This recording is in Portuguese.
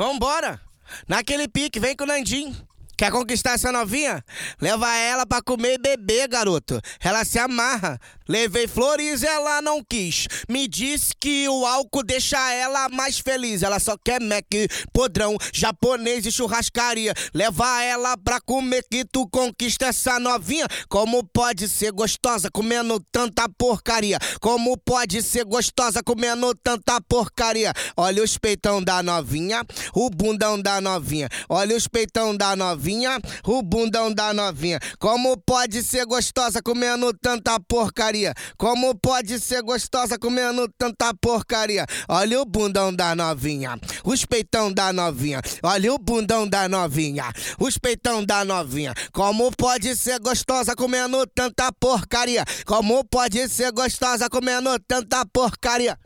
Vambora! Naquele pique, vem com o Nandim. Quer conquistar essa novinha? Leva ela pra comer e beber, garoto. Ela se amarra. Levei flores, ela não quis. Me disse que o álcool deixa ela mais feliz. Ela só quer Mac, podrão, japonês e churrascaria. Leva ela pra comer que tu conquista essa novinha. Como pode ser gostosa comendo tanta porcaria? Como pode ser gostosa comendo tanta porcaria? Olha os peitão da novinha, o bundão da novinha. Olha os peitão da novinha novinha, o bundão da novinha. Como pode ser gostosa comendo tanta porcaria? Como pode ser gostosa comendo tanta porcaria? Olha o bundão da novinha, os peitão da novinha. Olha o bundão da novinha, os peitão da novinha. Como pode ser gostosa comendo tanta porcaria? Como pode ser gostosa comendo tanta porcaria?